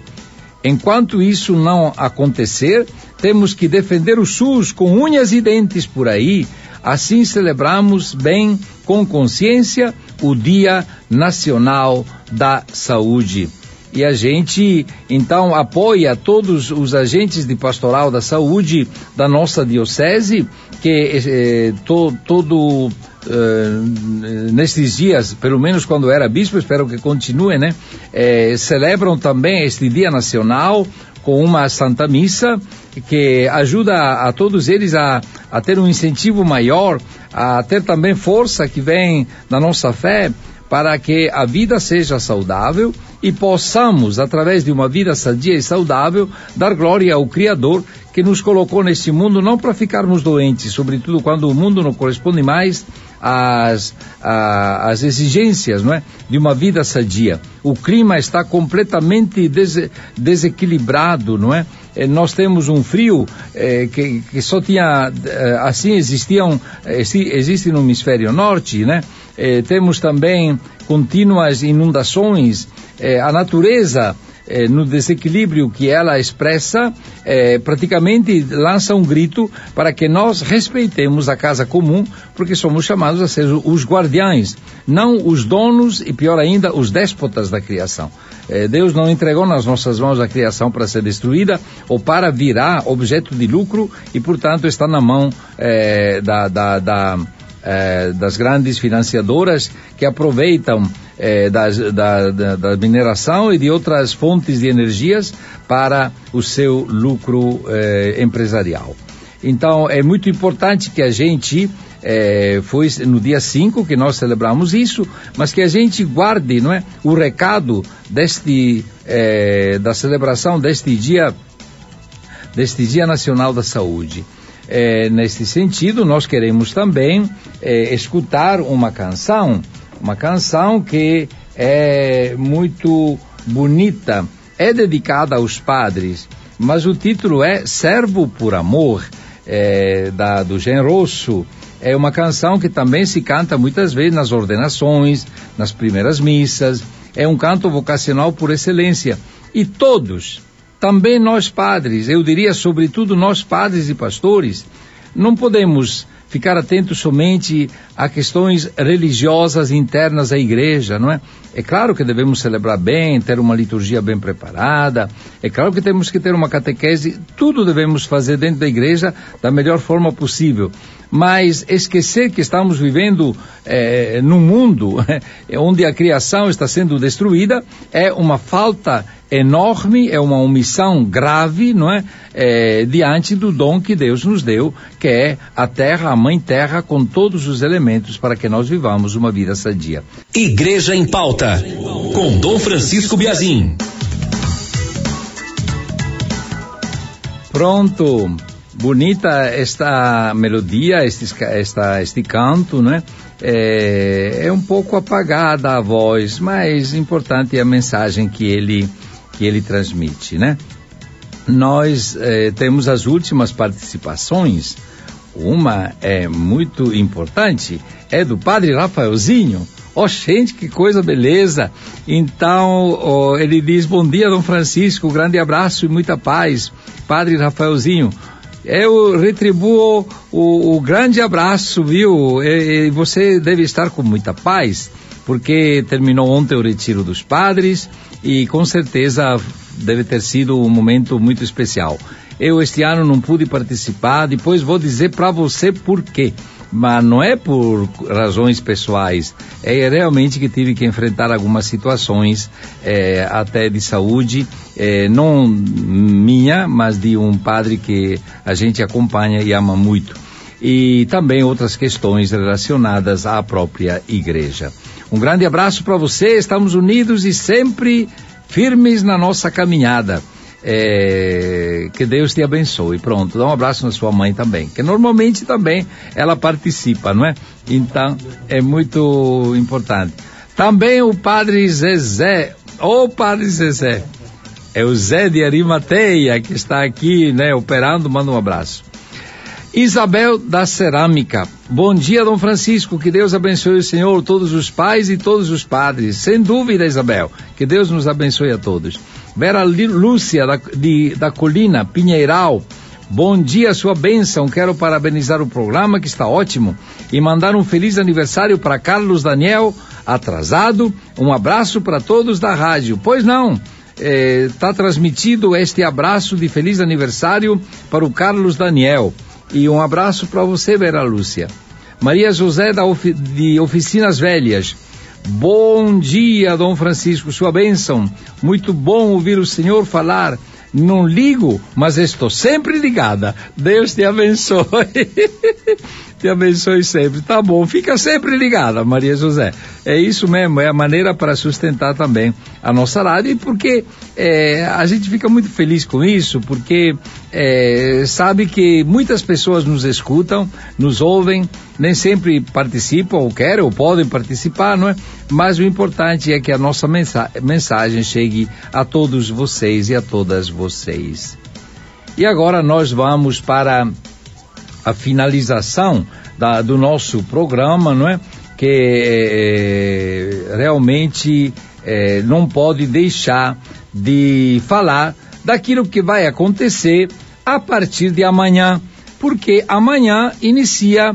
Enquanto isso não acontecer, temos que defender o SUS com unhas e dentes por aí. Assim celebramos bem, com consciência, o Dia Nacional da Saúde. E a gente, então, apoia todos os agentes de pastoral da saúde da nossa diocese, que eh, to, todo eh, nestes dias, pelo menos quando era bispo, espero que continue, né? Eh, celebram também este Dia Nacional com uma Santa Missa que ajuda a todos eles a, a ter um incentivo maior, a ter também força que vem da nossa fé para que a vida seja saudável e possamos, através de uma vida sadia e saudável, dar glória ao Criador que nos colocou neste mundo não para ficarmos doentes, sobretudo quando o mundo não corresponde mais às, às exigências não é? de uma vida sadia. O clima está completamente des, desequilibrado, não é? Eh, nós temos um frio eh, que, que, só tinha, eh, assim existiam, eh, existe no hemisfério norte, né? Eh, temos também contínuas inundações, eh, a natureza eh, no desequilíbrio que ela expressa, eh, praticamente lança um grito para que nós respeitemos a casa comum, porque somos chamados a ser os guardiães, não os donos e pior ainda, os déspotas da criação. Eh, Deus não entregou nas nossas mãos a criação para ser destruída ou para virar objeto de lucro e, portanto, está na mão eh, da, da, da eh, das grandes financiadoras que aproveitam eh, da, da, da, mineração e de outras fontes de energias para o seu lucro eh, empresarial. Então é muito importante que a gente é, foi no dia 5 que nós celebramos isso, mas que a gente guarde não é, o recado deste, é, da celebração deste dia, deste Dia Nacional da Saúde. É, neste sentido, nós queremos também é, escutar uma canção uma canção que é muito bonita, é dedicada aos padres, mas o título é Servo por Amor, é, da, do Gen Rosso. É uma canção que também se canta muitas vezes nas ordenações, nas primeiras missas. É um canto vocacional por excelência. E todos, também nós padres, eu diria sobretudo nós padres e pastores, não podemos ficar atento somente a questões religiosas internas à igreja, não é? É claro que devemos celebrar bem, ter uma liturgia bem preparada, é claro que temos que ter uma catequese, tudo devemos fazer dentro da igreja da melhor forma possível. Mas esquecer que estamos vivendo é, num mundo onde a criação está sendo destruída é uma falta enorme, é uma omissão grave, não é? é? Diante do dom que Deus nos deu, que é a terra, a mãe terra, com todos os elementos para que nós vivamos uma vida sadia. Igreja em Pauta, com Dom Francisco Biazin. Pronto, bonita esta melodia, este, esta, este canto, né? É, é um pouco apagada a voz, mas importante é a mensagem que ele que ele transmite, né? Nós eh, temos as últimas participações. Uma é muito importante, é do Padre Rafaelzinho. Oh, gente, que coisa beleza! Então, oh, ele diz: Bom dia, Dom Francisco, grande abraço e muita paz. Padre Rafaelzinho, eu retribuo o, o grande abraço, viu? E, e você deve estar com muita paz, porque terminou ontem o retiro dos padres e com certeza deve ter sido um momento muito especial. Eu este ano não pude participar, depois vou dizer para você por quê. Mas não é por razões pessoais, é realmente que tive que enfrentar algumas situações é, até de saúde, é, não minha, mas de um padre que a gente acompanha e ama muito. E também outras questões relacionadas à própria igreja. Um grande abraço para você, estamos unidos e sempre firmes na nossa caminhada. É, que Deus te abençoe. Pronto, dá um abraço na sua mãe também, que normalmente também ela participa, não é? Então é muito importante. Também o Padre Zezé, ô Padre Zezé, é o Zé de Arimateia que está aqui, né, operando, manda um abraço. Isabel da Cerâmica. Bom dia, Dom Francisco. Que Deus abençoe o Senhor, todos os pais e todos os padres. Sem dúvida, Isabel. Que Deus nos abençoe a todos. Vera Lúcia, da, de, da Colina, Pinheiral. Bom dia, sua bênção. Quero parabenizar o programa que está ótimo e mandar um feliz aniversário para Carlos Daniel, atrasado. Um abraço para todos da rádio. Pois não, está eh, transmitido este abraço de feliz aniversário para o Carlos Daniel. E um abraço para você, Vera Lúcia. Maria José da de Oficinas Velhas. Bom dia, Dom Francisco, sua bênção. Muito bom ouvir o senhor falar não ligo, mas estou sempre ligada. Deus te abençoe. te abençoe sempre. Tá bom, fica sempre ligada, Maria José. É isso mesmo, é a maneira para sustentar também a nossa rádio, porque é, a gente fica muito feliz com isso, porque é, sabe que muitas pessoas nos escutam, nos ouvem, nem sempre participam, ou querem, ou podem participar, não é? Mas o importante é que a nossa mensa mensagem chegue a todos vocês e a todas vocês. E agora nós vamos para a finalização da, do nosso programa, não é? Que é, realmente é, não pode deixar de falar daquilo que vai acontecer a partir de amanhã, porque amanhã inicia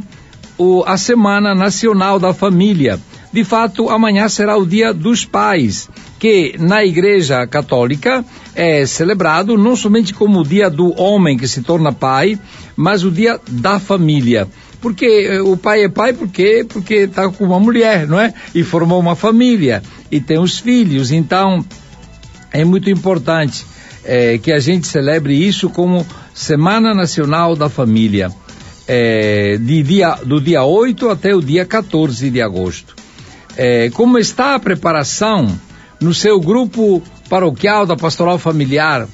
o, a Semana Nacional da Família. De fato, amanhã será o Dia dos Pais, que na Igreja Católica é celebrado não somente como o dia do homem que se torna pai, mas o dia da família. Porque eh, o pai é pai porque porque está com uma mulher, não é? E formou uma família e tem os filhos. Então é muito importante é, que a gente celebre isso como Semana Nacional da Família, é, de dia, do dia 8 até o dia 14 de agosto. É, como está a preparação no seu grupo paroquial da Pastoral Familiar?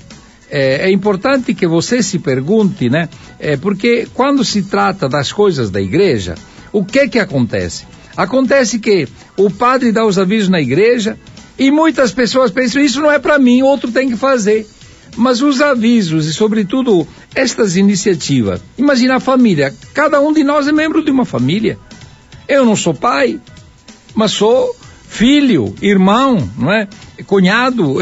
É, é, importante que você se pergunte, né? É, porque quando se trata das coisas da igreja, o que que acontece? Acontece que o padre dá os avisos na igreja e muitas pessoas pensam isso não é para mim, outro tem que fazer. Mas os avisos e, sobretudo, estas iniciativas. Imagina a família. Cada um de nós é membro de uma família. Eu não sou pai, mas sou filho, irmão, não é? Cunhado,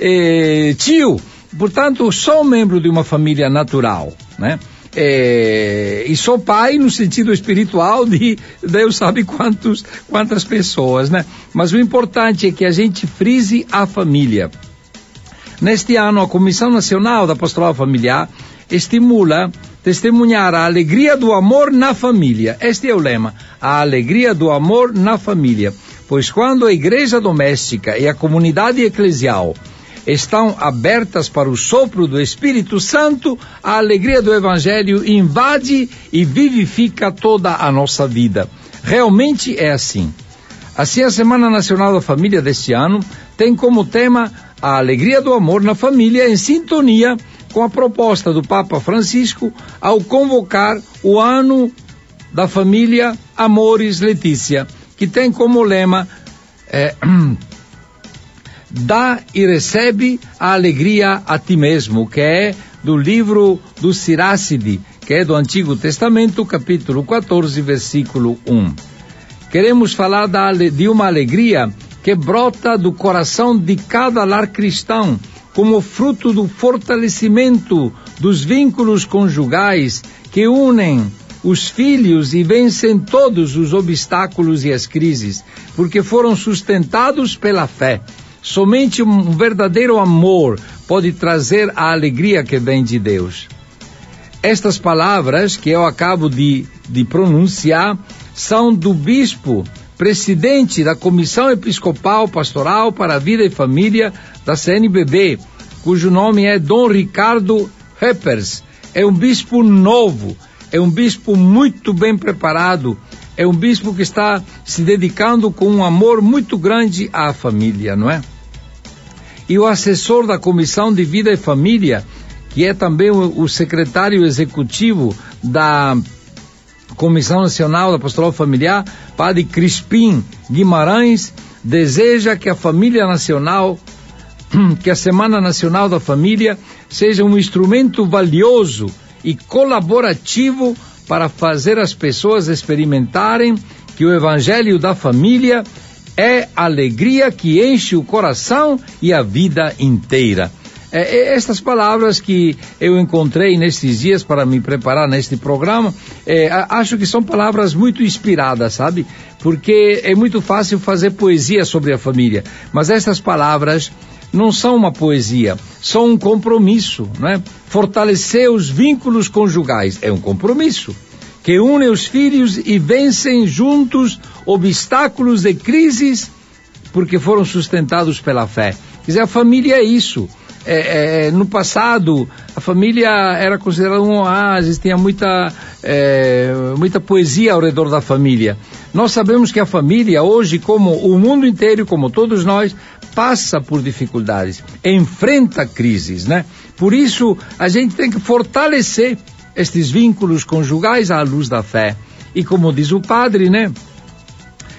é, tio. Portanto, sou membro de uma família natural, né? É, e sou pai no sentido espiritual de Deus sabe quantos, quantas pessoas, né? Mas o importante é que a gente frise a família. Neste ano, a Comissão Nacional da Pastoral Familiar estimula testemunhar a alegria do amor na família. Este é o lema: a alegria do amor na família. Pois quando a igreja doméstica e a comunidade eclesial estão abertas para o sopro do Espírito Santo, a alegria do Evangelho invade e vivifica toda a nossa vida. Realmente é assim. Assim, a Semana Nacional da Família deste ano tem como tema a alegria do amor na família em sintonia com a proposta do Papa Francisco ao convocar o ano da família Amores Letícia, que tem como lema é, dá e recebe a alegria a ti mesmo, que é do livro do Sirácide, que é do Antigo Testamento, capítulo 14, versículo 1. Queremos falar da, de uma alegria que brota do coração de cada lar cristão, como fruto do fortalecimento dos vínculos conjugais que unem os filhos e vencem todos os obstáculos e as crises, porque foram sustentados pela fé. Somente um verdadeiro amor pode trazer a alegria que vem de Deus. Estas palavras que eu acabo de, de pronunciar são do bispo presidente da Comissão Episcopal Pastoral para a Vida e Família da CNBB, cujo nome é Dom Ricardo Heppers. É um bispo novo, é um bispo muito bem preparado, é um bispo que está se dedicando com um amor muito grande à família, não é? E o assessor da Comissão de Vida e Família, que é também o secretário executivo da Comissão Nacional da Pastoral Familiar, Padre Crispim Guimarães, deseja que a família nacional, que a Semana Nacional da Família seja um instrumento valioso e colaborativo para fazer as pessoas experimentarem que o Evangelho da Família é alegria que enche o coração e a vida inteira. É, é, estas palavras que eu encontrei nestes dias para me preparar neste programa, é, acho que são palavras muito inspiradas, sabe? Porque é muito fácil fazer poesia sobre a família, mas estas palavras não são uma poesia, são um compromisso, não é? Fortalecer os vínculos conjugais é um compromisso que une os filhos e vencem juntos obstáculos e crises porque foram sustentados pela fé. Quer dizer, a família é isso. É, é, no passado, a família era considerada um oásis, tinha muita, é, muita poesia ao redor da família. Nós sabemos que a família, hoje, como o mundo inteiro, como todos nós, passa por dificuldades, enfrenta crises, né? Por isso, a gente tem que fortalecer estes vínculos conjugais à luz da fé. E como diz o padre, né?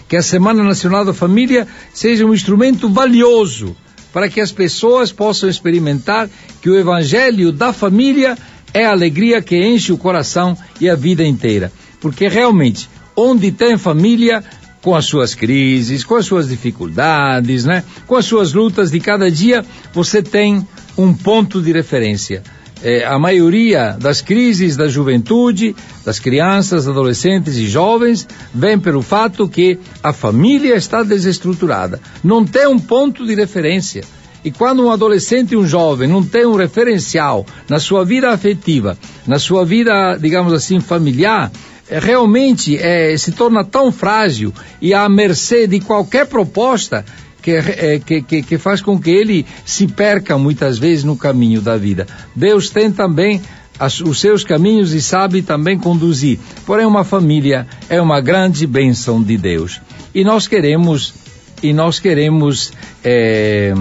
que a Semana Nacional da Família seja um instrumento valioso para que as pessoas possam experimentar que o Evangelho da família é a alegria que enche o coração e a vida inteira. Porque realmente, onde tem família, com as suas crises, com as suas dificuldades, né? com as suas lutas de cada dia, você tem um ponto de referência é, a maioria das crises da juventude, das crianças, adolescentes e jovens, vem pelo fato que a família está desestruturada, não tem um ponto de referência. E quando um adolescente e um jovem não tem um referencial na sua vida afetiva, na sua vida, digamos assim, familiar, é, realmente é, se torna tão frágil e à mercê de qualquer proposta que, é, que, que, que faz com que ele se perca muitas vezes no caminho da vida. Deus tem também as, os seus caminhos e sabe também conduzir. Porém, uma família é uma grande bênção de Deus. E nós queremos, e nós queremos, é,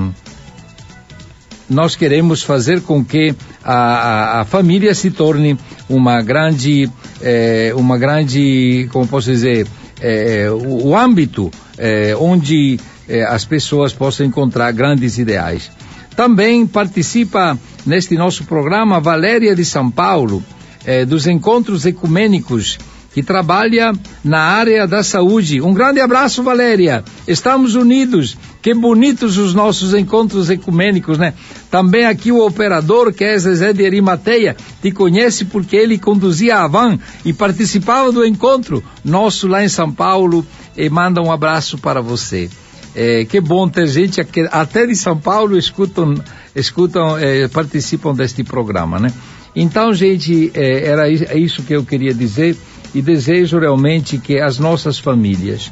nós queremos fazer com que a, a, a família se torne uma grande, é, uma grande, como posso dizer, é, o, o, âmbito é, onde eh, as pessoas possam encontrar grandes ideais. Também participa neste nosso programa Valéria de São Paulo, eh, dos encontros ecumênicos, que trabalha na área da saúde. Um grande abraço, Valéria. Estamos unidos. Que bonitos os nossos encontros ecumênicos, né? Também aqui o operador, que é Zezé de Arimateia, te conhece porque ele conduzia a van e participava do encontro nosso lá em São Paulo e manda um abraço para você. É, que bom ter gente aqui, até de São Paulo escutam, escutam, é, participam deste programa, né? Então, gente, é, era é isso que eu queria dizer e desejo realmente que as nossas famílias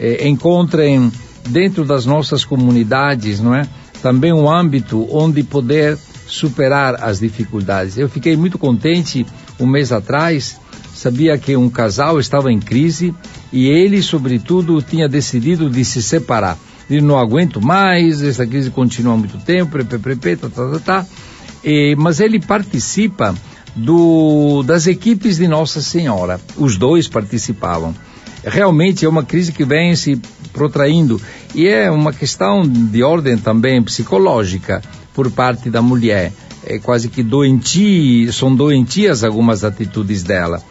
é, encontrem dentro das nossas comunidades, não é? Também um âmbito onde poder superar as dificuldades. Eu fiquei muito contente um mês atrás sabia que um casal estava em crise e ele, sobretudo, tinha decidido de se separar. Ele não aguento mais, essa crise continua há muito tempo, prepê, tá, tá, tá, tá. E, mas ele participa do, das equipes de Nossa Senhora. Os dois participavam. Realmente é uma crise que vem se protraindo e é uma questão de ordem também psicológica por parte da mulher. É quase que doenti, são doentias algumas atitudes dela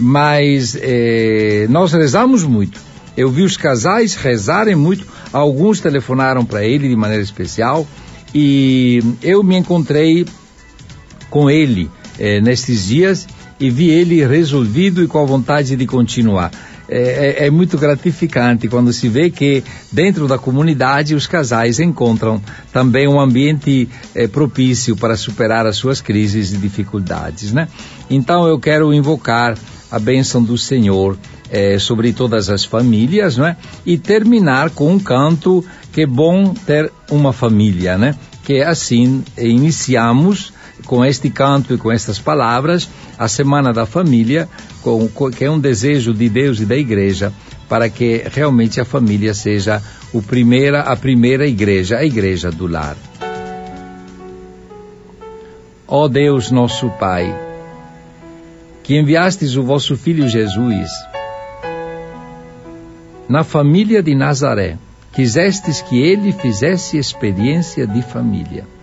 mas eh, nós rezamos muito. Eu vi os casais rezarem muito, alguns telefonaram para ele de maneira especial e eu me encontrei com ele eh, nestes dias e vi ele resolvido e com a vontade de continuar. É, é, é, muito gratificante quando se vê que dentro da comunidade os casais encontram também um ambiente é, propício para superar as suas crises e dificuldades, né? Então eu quero invocar a bênção do Senhor é, sobre todas as famílias, não é? E terminar com um canto que é bom ter uma família, né? Que assim iniciamos com este canto e com estas palavras a Semana da Família, com, que é um desejo de Deus e da Igreja para que realmente a família seja o primeira, a primeira igreja, a igreja do lar. Ó Deus nosso Pai, que enviastes o vosso Filho Jesus na família de Nazaré, quisestes que ele fizesse experiência de família.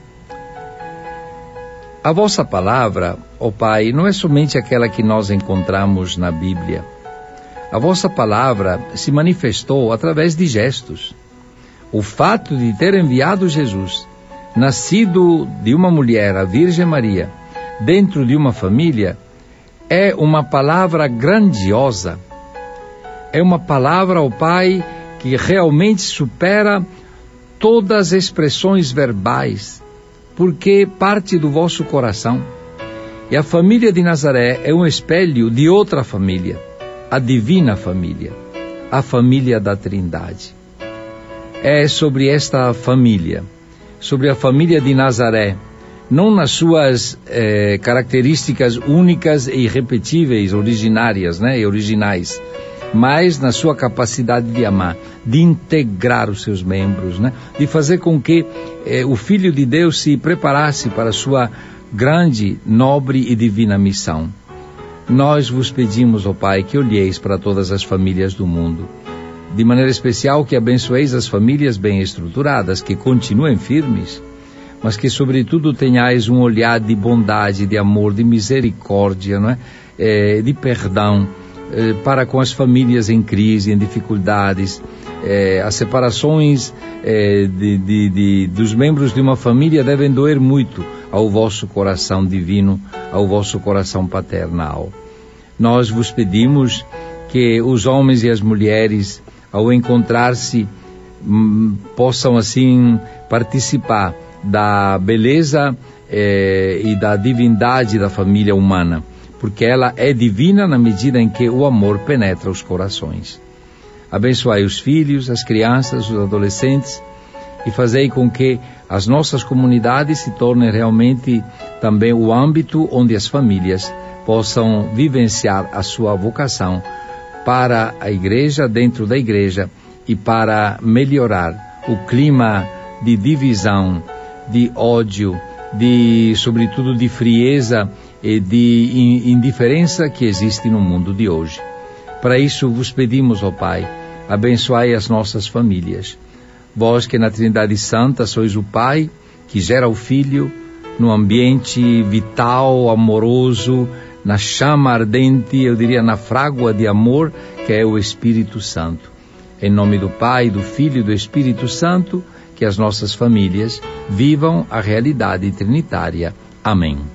A vossa palavra, ó Pai, não é somente aquela que nós encontramos na Bíblia. A vossa palavra se manifestou através de gestos. O fato de ter enviado Jesus nascido de uma mulher, a Virgem Maria, dentro de uma família, é uma palavra grandiosa. É uma palavra, ó Pai, que realmente supera todas as expressões verbais, porque parte do vosso coração. E a família de Nazaré é um espelho de outra família, a divina família, a família da Trindade. É sobre esta família, sobre a família de Nazaré, não nas suas eh, características únicas e irrepetíveis, originárias, né, e originais, mas na sua capacidade de amar, de integrar os seus membros, né, de fazer com que eh, o Filho de Deus se preparasse para a sua grande, nobre e divina missão. Nós vos pedimos, ó Pai, que olheis para todas as famílias do mundo. De maneira especial, que abençoeis as famílias bem estruturadas, que continuem firmes, mas que, sobretudo, tenhais um olhar de bondade, de amor, de misericórdia, não é? é de perdão para com as famílias em crise, em dificuldades, é, as separações é, de, de, de, dos membros de uma família devem doer muito ao vosso coração divino, ao vosso coração paternal. Nós vos pedimos que os homens e as mulheres, ao encontrar-se, hum, possam assim participar da beleza eh, e da divindade da família humana, porque ela é divina na medida em que o amor penetra os corações. Abençoai os filhos, as crianças, os adolescentes e fazei com que as nossas comunidades se tornem realmente também o âmbito onde as famílias possam vivenciar a sua vocação para a igreja, dentro da igreja e para melhorar o clima de divisão, de ódio, de sobretudo de frieza de indiferença que existe no mundo de hoje. Para isso vos pedimos, ó Pai, abençoai as nossas famílias. Vós que na Trindade Santa sois o Pai, que gera o Filho, no ambiente vital, amoroso, na chama ardente, eu diria na frágua de amor, que é o Espírito Santo. Em nome do Pai, do Filho e do Espírito Santo, que as nossas famílias vivam a realidade trinitária. Amém.